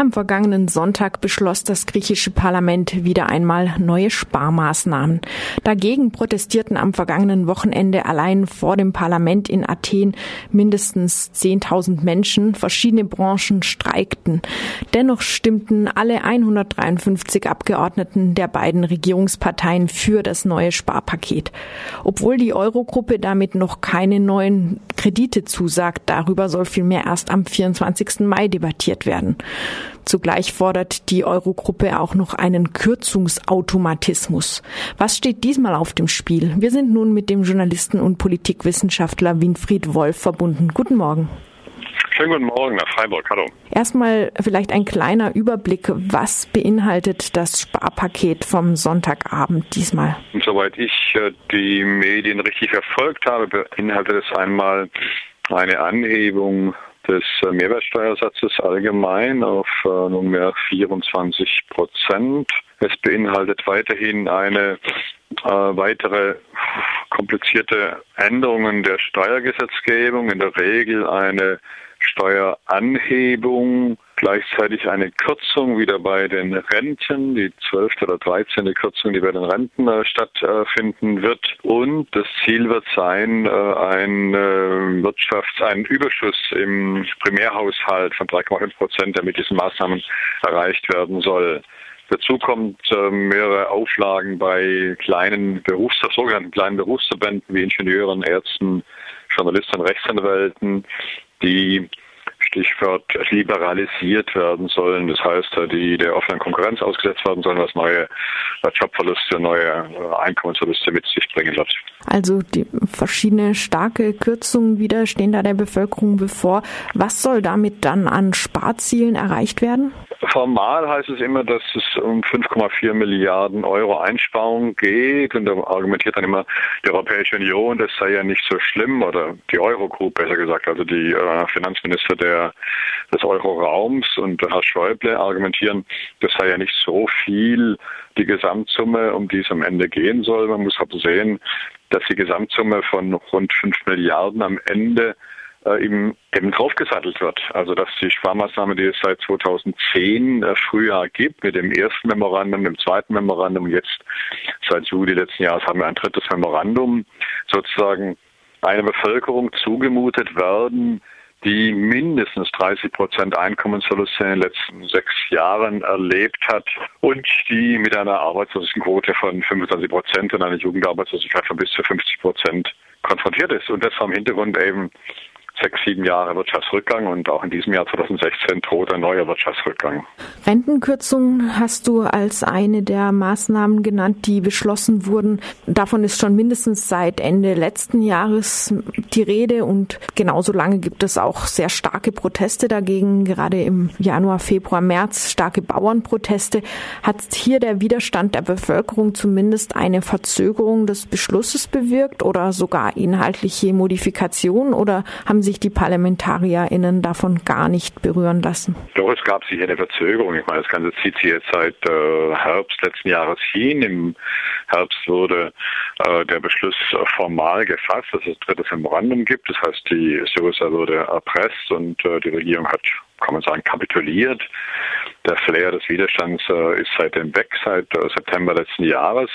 Am vergangenen Sonntag beschloss das griechische Parlament wieder einmal neue Sparmaßnahmen. Dagegen protestierten am vergangenen Wochenende allein vor dem Parlament in Athen mindestens 10.000 Menschen. Verschiedene Branchen streikten. Dennoch stimmten alle 153 Abgeordneten der beiden Regierungsparteien für das neue Sparpaket. Obwohl die Eurogruppe damit noch keine neuen Kredite zusagt, darüber soll vielmehr erst am 24. Mai debattiert werden. Zugleich fordert die Eurogruppe auch noch einen Kürzungsautomatismus. Was steht diesmal auf dem Spiel? Wir sind nun mit dem Journalisten und Politikwissenschaftler Winfried Wolf verbunden. Guten Morgen. Schönen guten Morgen nach Freiburg. Hallo. Erstmal vielleicht ein kleiner Überblick. Was beinhaltet das Sparpaket vom Sonntagabend diesmal? Soweit ich äh, die Medien richtig verfolgt habe, beinhaltet es einmal eine Anhebung des äh, Mehrwertsteuersatzes allgemein auf äh, nunmehr 24 Prozent. Es beinhaltet weiterhin eine äh, weitere komplizierte Änderungen der Steuergesetzgebung, in der Regel eine Steueranhebung, gleichzeitig eine Kürzung wieder bei den Renten, die zwölfte oder dreizehnte Kürzung, die bei den Renten äh, stattfinden wird. Und das Ziel wird sein, äh, ein äh, Wirtschafts-, ein Überschuss im Primärhaushalt von 3,5 Prozent, der mit diesen Maßnahmen erreicht werden soll. Dazu kommt äh, mehrere Auflagen bei kleinen Berufs sogenannten kleinen Berufsverbänden wie Ingenieuren, Ärzten, Journalisten, Rechtsanwälten, die Stichwort liberalisiert werden sollen. Das heißt, die der offenen Konkurrenz ausgesetzt werden sollen, was neue Jobverluste, neue Einkommensverluste mit sich bringen wird. Also die verschiedene starke Kürzungen wieder stehen da der Bevölkerung bevor. Was soll damit dann an Sparzielen erreicht werden? Formal heißt es immer, dass es um 5,4 Milliarden Euro Einsparung geht und da argumentiert dann immer die Europäische Union, das sei ja nicht so schlimm oder die Eurogroup besser gesagt, also die äh, Finanzminister der, des Euroraums und Herr Schäuble argumentieren, das sei ja nicht so viel die Gesamtsumme, um die es am Ende gehen soll. Man muss aber sehen, dass die Gesamtsumme von rund 5 Milliarden am Ende äh, eben, draufgesattelt wird. Also dass die Sparmaßnahme, die es seit 2010 äh, Frühjahr gibt, mit dem ersten Memorandum, dem zweiten Memorandum jetzt seit Juli letzten Jahres haben wir ein drittes Memorandum, sozusagen einer Bevölkerung zugemutet werden, die mindestens 30 Prozent Einkommensverluste in den letzten sechs Jahren erlebt hat und die mit einer Arbeitslosenquote von 25 Prozent und einer Jugendarbeitslosigkeit von bis zu 50 Prozent konfrontiert ist. Und das vom Hintergrund eben sechs, sieben Jahre Wirtschaftsrückgang und auch in diesem Jahr 2016 droht ein neuer Wirtschaftsrückgang. Rentenkürzungen hast du als eine der Maßnahmen genannt, die beschlossen wurden. Davon ist schon mindestens seit Ende letzten Jahres die Rede und genauso lange gibt es auch sehr starke Proteste dagegen, gerade im Januar, Februar, März starke Bauernproteste. Hat hier der Widerstand der Bevölkerung zumindest eine Verzögerung des Beschlusses bewirkt oder sogar inhaltliche Modifikation oder haben Sie sich die ParlamentarierInnen davon gar nicht berühren lassen? Doch, es gab sicher eine Verzögerung. Ich meine, das Ganze zieht sich jetzt seit äh, Herbst letzten Jahres hin. Im Herbst wurde äh, der Beschluss formal gefasst, dass es ein drittes Memorandum gibt. Das heißt, die Syriza wurde erpresst und äh, die Regierung hat, kann man sagen, kapituliert. Der Flair des Widerstands äh, ist seitdem weg, seit äh, September letzten Jahres.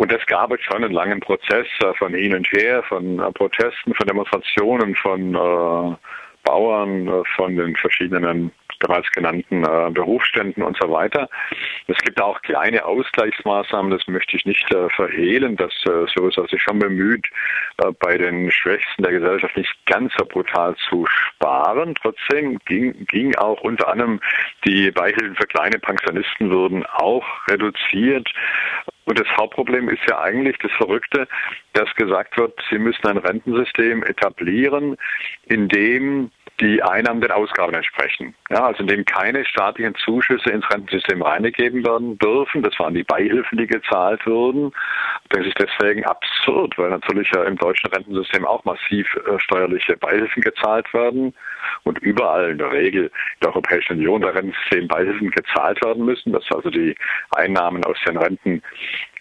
Und es gab schon einen langen Prozess äh, von hin und her, von äh, Protesten, von Demonstrationen, von äh, Bauern, äh, von den verschiedenen bereits genannten äh, Berufsständen und so weiter. Es gibt auch kleine Ausgleichsmaßnahmen, das möchte ich nicht äh, verhehlen, dass äh, sowieso sich schon bemüht, äh, bei den Schwächsten der Gesellschaft nicht ganz so brutal zu sparen. Trotzdem ging, ging auch unter anderem die Beihilfen für kleine Pensionisten wurden auch reduziert. Und das Hauptproblem ist ja eigentlich das Verrückte, dass gesagt wird, Sie müssen ein Rentensystem etablieren, in dem die Einnahmen den Ausgaben entsprechen. Ja, also in dem keine staatlichen Zuschüsse ins Rentensystem reingegeben werden dürfen. Das waren die Beihilfen, die gezahlt wurden. Das ist deswegen absurd, weil natürlich ja im deutschen Rentensystem auch massiv äh, steuerliche Beihilfen gezahlt werden und überall in der Regel in der Europäischen Union der Rentensystem Beihilfen gezahlt werden müssen, dass also die Einnahmen aus den Renten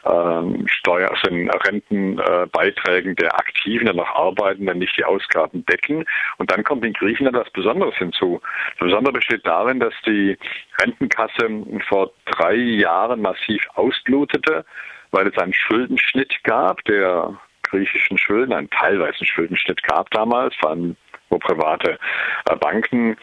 ähm, Steuer, also den Rentenbeiträgen der Aktiven, der noch Arbeitenden nicht die Ausgaben decken. Und dann kommt in Griechenland was Besonderes hinzu. Das Besondere besteht darin, dass die Rentenkasse vor drei Jahren massiv ausblutete, weil es einen Schuldenschnitt gab, der griechischen Schulden, einen teilweisen Schuldenschnitt gab damals, vor allem wo private äh, Banken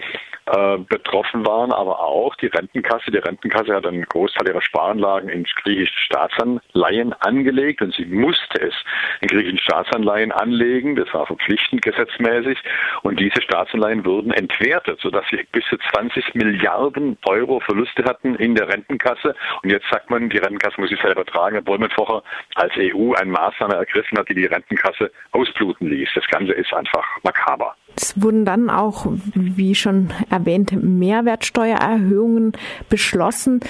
äh, betroffen waren, aber auch die Rentenkasse. Die Rentenkasse hat einen Großteil ihrer Sparanlagen in griechische Staatsanleihen angelegt und sie musste es in griechischen Staatsanleihen anlegen. Das war verpflichtend gesetzmäßig und diese Staatsanleihen wurden entwertet, sodass sie bis zu 20 Milliarden Euro Verluste hatten in der Rentenkasse. Und jetzt sagt man, die Rentenkasse muss sich selber tragen, obwohl man vorher als EU eine Maßnahme ergriffen hat, die die Rentenkasse ausbluten ließ. Das Ganze ist einfach makaber. Es wurden dann auch, wie schon erwähnt, Mehrwertsteuererhöhungen beschlossen.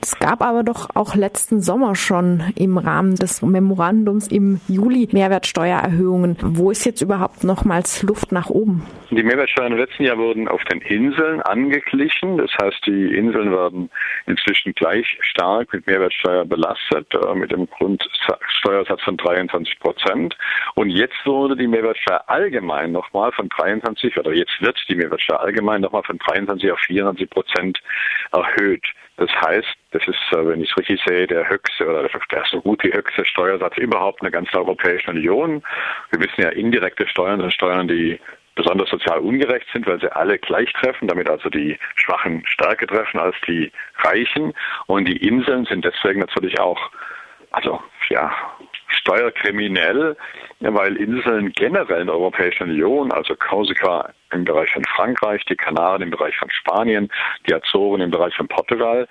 Es gab aber doch auch letzten Sommer schon im Rahmen des Memorandums im Juli Mehrwertsteuererhöhungen. Wo ist jetzt überhaupt nochmals Luft nach oben? Die Mehrwertsteuern im letzten Jahr wurden auf den Inseln angeglichen. Das heißt, die Inseln werden inzwischen gleich stark mit Mehrwertsteuer belastet, äh, mit dem Grundsteuersatz von 23 Prozent. Und jetzt wurde die Mehrwertsteuer allgemein nochmal von 23 oder jetzt wird die Mehrwertsteuer allgemein nochmal von 23 auf 24 Prozent erhöht. Das heißt, das ist, äh, wenn ich es richtig sehe, der höchste oder der so gut wie höchste Steuersatz überhaupt in der ganzen Europäischen Union. Wir wissen ja, indirekte Steuern sind Steuern, die besonders sozial ungerecht sind, weil sie alle gleich treffen, damit also die Schwachen stärker treffen als die Reichen. Und die Inseln sind deswegen natürlich auch, also ja, steuerkriminell, weil Inseln generell in der Europäischen Union, also Korsika im Bereich von Frankreich, die Kanaren im Bereich von Spanien, die Azoren im Bereich von Portugal,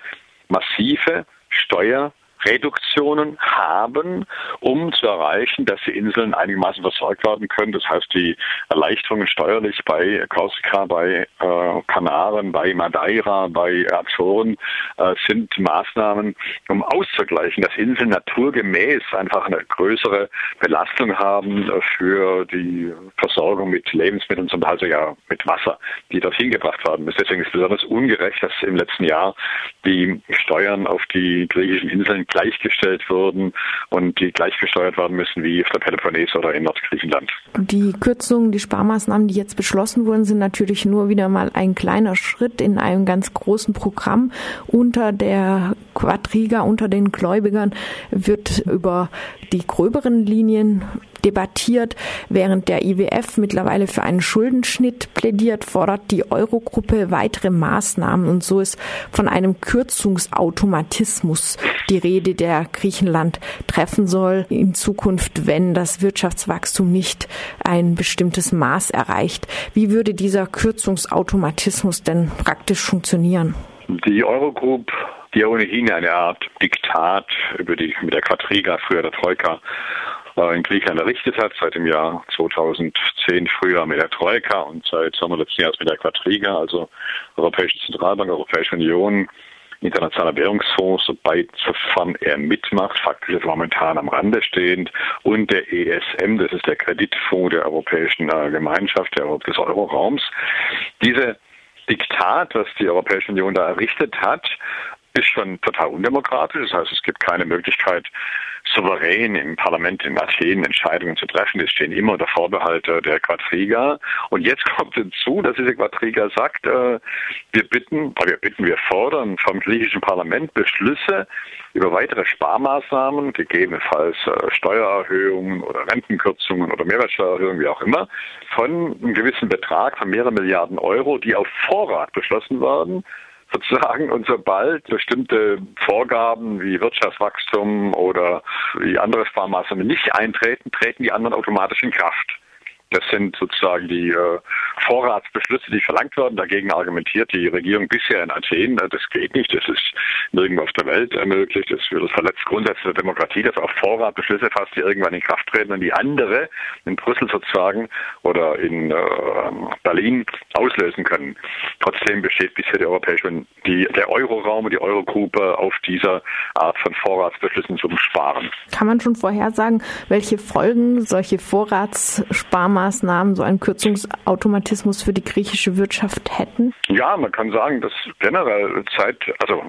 massive Steuer Reduktionen haben, um zu erreichen, dass die Inseln einigermaßen versorgt werden können. Das heißt, die Erleichterungen steuerlich bei Korsika, bei äh, Kanaren, bei Madeira, bei Azoren äh, sind Maßnahmen, um auszugleichen, dass Inseln naturgemäß einfach eine größere Belastung haben für die Versorgung mit Lebensmitteln, zum Beispiel ja mit Wasser, die dorthin gebracht werden müssen. Deswegen ist es besonders ungerecht, dass im letzten Jahr die Steuern auf die griechischen Inseln gleichgestellt wurden und die gleichgesteuert werden müssen wie auf der Peloponnes oder in Nordgriechenland. Die Kürzungen, die Sparmaßnahmen, die jetzt beschlossen wurden, sind natürlich nur wieder mal ein kleiner Schritt in einem ganz großen Programm. Unter der Quadriga, unter den Gläubigern wird über die gröberen Linien debattiert. Während der IWF mittlerweile für einen Schuldenschnitt plädiert, fordert die Eurogruppe weitere Maßnahmen und so ist von einem Kürzungsautomatismus die Rede, der Griechenland treffen soll in Zukunft, wenn das Wirtschaftswachstum nicht ein bestimmtes Maß erreicht. Wie würde dieser Kürzungsautomatismus denn praktisch funktionieren? Die Eurogroup die ohnehin eine Art Diktat über die mit der Quadriga, früher der Troika, in Griechenland errichtet hat, seit dem Jahr 2010 früher mit der Troika und seit Sommer letzten Jahres mit der Quadriga, also Europäische Zentralbank, Europäische Union, Internationaler Währungsfonds, sobald sofern er mitmacht, faktisch ist momentan am Rande stehend, und der ESM, das ist der Kreditfonds der Europäischen äh, Gemeinschaft, der, des Euroraums. Diese Diktat, was die Europäische Union da errichtet hat, ist schon total undemokratisch. Das heißt, es gibt keine Möglichkeit, souverän im Parlament in Athen Entscheidungen zu treffen. Die stehen immer unter Vorbehalt der Quadriga. Und jetzt kommt hinzu, dass diese Quadriga sagt, äh, wir bitten, wir bitten, wir fordern vom griechischen Parlament Beschlüsse über weitere Sparmaßnahmen, gegebenenfalls äh, Steuererhöhungen oder Rentenkürzungen oder Mehrwertsteuererhöhungen, wie auch immer, von einem gewissen Betrag von mehreren Milliarden Euro, die auf Vorrat beschlossen werden sozusagen. Und sobald bestimmte Vorgaben wie Wirtschaftswachstum oder wie andere Sparmaßnahmen nicht eintreten, treten die anderen automatisch in Kraft. Das sind sozusagen die äh, Vorratsbeschlüsse, die verlangt werden. Dagegen argumentiert die Regierung bisher in Athen, äh, das geht nicht, das ist nirgendwo auf der Welt möglich, das, das verletzt Grundsätze der Demokratie, dass auch Vorratsbeschlüsse fast irgendwann in Kraft treten und die andere in Brüssel sozusagen oder in äh, Berlin auslösen können. Trotzdem besteht bisher die Europäische die, der Euroraum und die Eurogruppe auf dieser Art von Vorratsbeschlüssen zum Sparen. Kann man schon vorhersagen, welche Folgen solche Vorratssparmaßnahmen, so ein Kürzungsautomatismus Automatismus für die griechische Wirtschaft hätten? Ja, man kann sagen, dass generell seit, also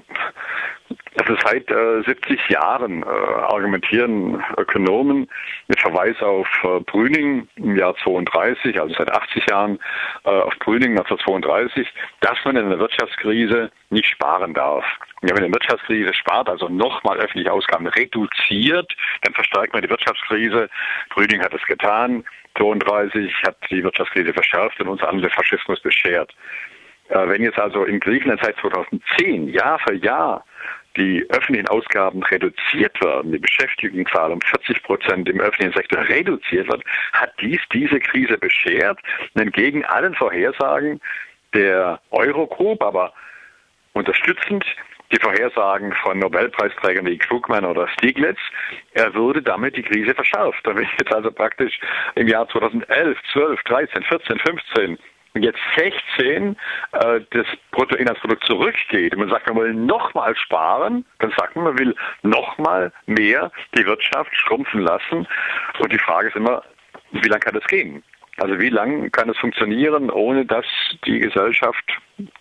also seit äh, 70 Jahren äh, argumentieren Ökonomen mit Verweis auf äh, Brüning im Jahr 32, also seit 80 Jahren äh, auf Brüning 1932, dass man in einer Wirtschaftskrise nicht sparen darf. Wenn eine Wirtschaftskrise spart, also nochmal öffentliche Ausgaben reduziert, dann verstärkt man die Wirtschaftskrise. Brüning hat es getan. 32 hat die Wirtschaftskrise verschärft und uns allen der Faschismus beschert. Äh, wenn jetzt also in Griechenland seit 2010 Jahr für Jahr die öffentlichen Ausgaben reduziert werden, die Beschäftigungszahl um 40 Prozent im öffentlichen Sektor reduziert wird, hat dies diese Krise beschert. Entgegen allen Vorhersagen der Eurogroup, aber unterstützend die Vorhersagen von Nobelpreisträgern wie Krugman oder Stiglitz, er würde damit die Krise verschärft. Da wird jetzt also praktisch im Jahr 2011, 12, 13, 14, 15 jetzt 16 äh, das Bruttoinlandsprodukt zurückgeht und man sagt, man will nochmal sparen, dann sagt man, man will nochmal mehr die Wirtschaft schrumpfen lassen. Und die Frage ist immer, wie lange kann das gehen? Also wie lange kann es funktionieren, ohne dass die Gesellschaft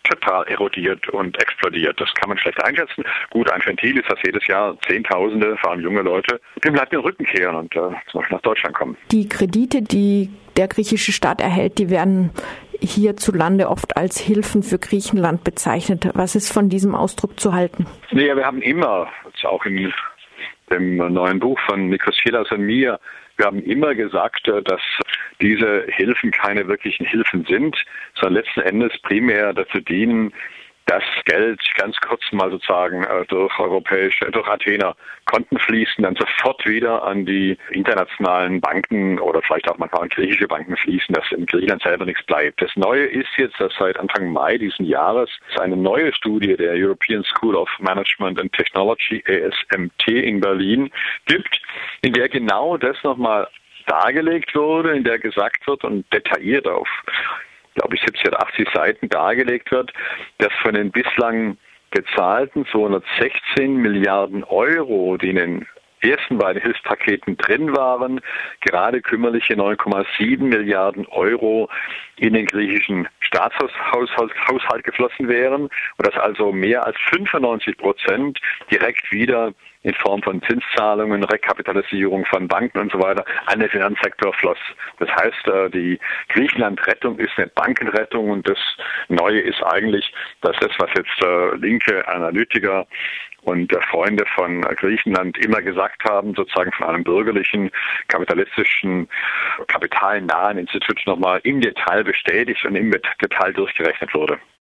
total erodiert und explodiert? Das kann man schlecht einschätzen. Gut, ein Ventil ist, dass jedes Jahr Zehntausende, vor allem junge Leute, dem Land den Rücken kehren und äh, zum Beispiel nach Deutschland kommen. Die Kredite, die der griechische Staat erhält, die werden hierzulande oft als Hilfen für Griechenland bezeichnet. Was ist von diesem Ausdruck zu halten? Naja, wir haben immer, auch in dem neuen Buch von Nikos Chilas und mir, wir haben immer gesagt, dass diese Hilfen keine wirklichen Hilfen sind, sondern letzten Endes primär dazu dienen, das Geld ganz kurz mal sozusagen äh, durch europäische, durch Athener Konten fließen, dann sofort wieder an die internationalen Banken oder vielleicht auch manchmal an griechische Banken fließen, dass in Griechenland selber nichts bleibt. Das Neue ist jetzt, dass seit Anfang Mai diesen Jahres eine neue Studie der European School of Management and Technology, ESMT in Berlin gibt, in der genau das nochmal dargelegt wurde, in der gesagt wird und detailliert auf glaube ich, 70 oder 80 Seiten dargelegt wird, dass von den bislang gezahlten 216 Milliarden Euro, die in den ersten beiden Hilfspaketen drin waren, gerade kümmerliche 9,7 Milliarden Euro in den griechischen Staatshaushalt geflossen wären und dass also mehr als 95 Prozent direkt wieder in Form von Zinszahlungen, Rekapitalisierung von Banken und so weiter an den Finanzsektor floss. Das heißt, äh, die Griechenland-Rettung ist eine Bankenrettung und das Neue ist eigentlich, dass das, was jetzt äh, linke Analytiker und Freunde von Griechenland immer gesagt haben, sozusagen von einem bürgerlichen, kapitalistischen, kapitalnahen Institut nochmal im Detail bestätigt und im Detail durchgerechnet wurde.